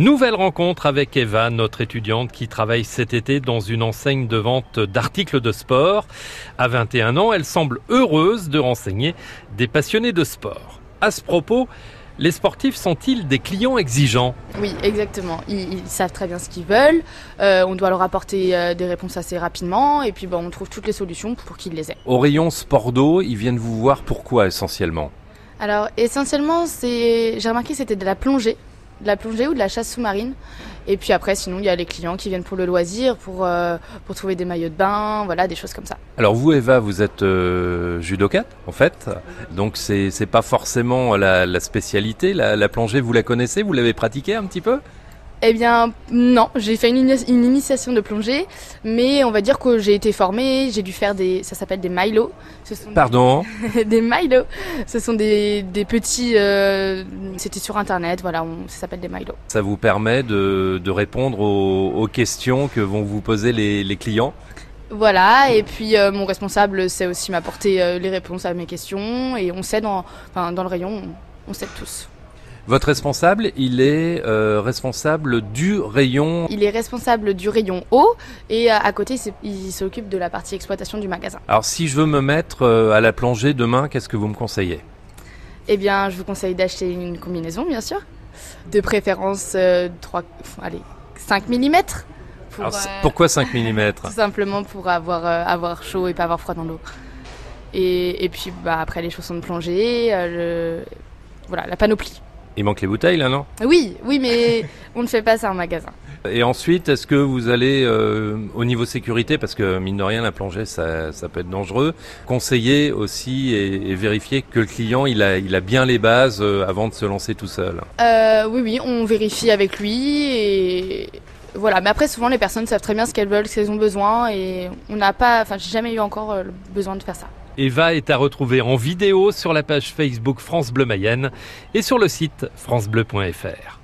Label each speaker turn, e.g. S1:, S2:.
S1: Nouvelle rencontre avec Eva, notre étudiante qui travaille cet été dans une enseigne de vente d'articles de sport. À 21 ans, elle semble heureuse de renseigner des passionnés de sport. À ce propos, les sportifs sont-ils des clients exigeants?
S2: Oui, exactement. Ils, savent très bien ce qu'ils veulent. Euh, on doit leur apporter euh, des réponses assez rapidement et puis bon, on trouve toutes les solutions pour qu'ils les aient.
S1: Au rayon sport d'eau, ils viennent vous voir pourquoi essentiellement?
S2: Alors essentiellement, c'est j'ai remarqué c'était de la plongée de la plongée ou de la chasse sous-marine. Et puis après, sinon, il y a les clients qui viennent pour le loisir, pour, euh, pour trouver des maillots de bain, voilà, des choses comme ça.
S1: Alors vous, Eva, vous êtes euh, judokate, en fait. Donc c'est, pas forcément la, spécialité. La plongée, vous la connaissez? Vous l'avez pratiquée un petit peu?
S2: Eh bien, non, j'ai fait une, initiation de plongée, mais on va dire que j'ai été formée, j'ai dû faire des, ça s'appelle des Milo.
S1: Ce sont Pardon
S2: Des, Milo. Ce sont des, des petits, euh, c'était sur internet, voilà, ça s'appelle des Milo.
S1: Ça vous permet de, de répondre aux, aux, questions que vont vous poser les, les clients?
S2: Voilà, et puis euh, mon responsable sait aussi m'apporter euh, les réponses à mes questions, et on sait dans, enfin, dans le rayon, on, on sait tous.
S1: Votre responsable, il est euh, responsable du rayon.
S2: Il est responsable du rayon eau et euh, à côté, il s'occupe de la partie exploitation du magasin.
S1: Alors, si je veux me mettre euh, à la plongée demain, qu'est-ce que vous me conseillez?
S2: Eh bien, je vous conseille d'acheter une combinaison, bien sûr, de préférence 3, allez, 5 mm.
S1: pourquoi 5 mm
S2: Tout simplement pour avoir, avoir chaud et pas avoir froid dans l'eau. Et, et, puis bah, après les chaussons de plongée, le, voilà, la panoplie.
S1: Il manque les bouteilles là, non
S2: Oui, oui, mais on ne fait pas ça en magasin.
S1: Et ensuite, est-ce que vous allez, euh, au niveau sécurité, parce que mine de rien, la plongée, ça, ça peut être dangereux, conseiller aussi et, vérifier que le client, il a, il a bien les bases euh, avant de se lancer tout seul?
S2: Euh, Oui, oui, on vérifie avec lui et voilà. Mais après, souvent, les personnes savent très bien ce qu'elles veulent, ce qu'elles ont besoin et on n'a pas, enfin, j'ai jamais eu encore besoin de faire ça.
S1: Eva est à retrouver en vidéo sur la page Facebook France Bleu Mayenne et sur le site francebleu.fr.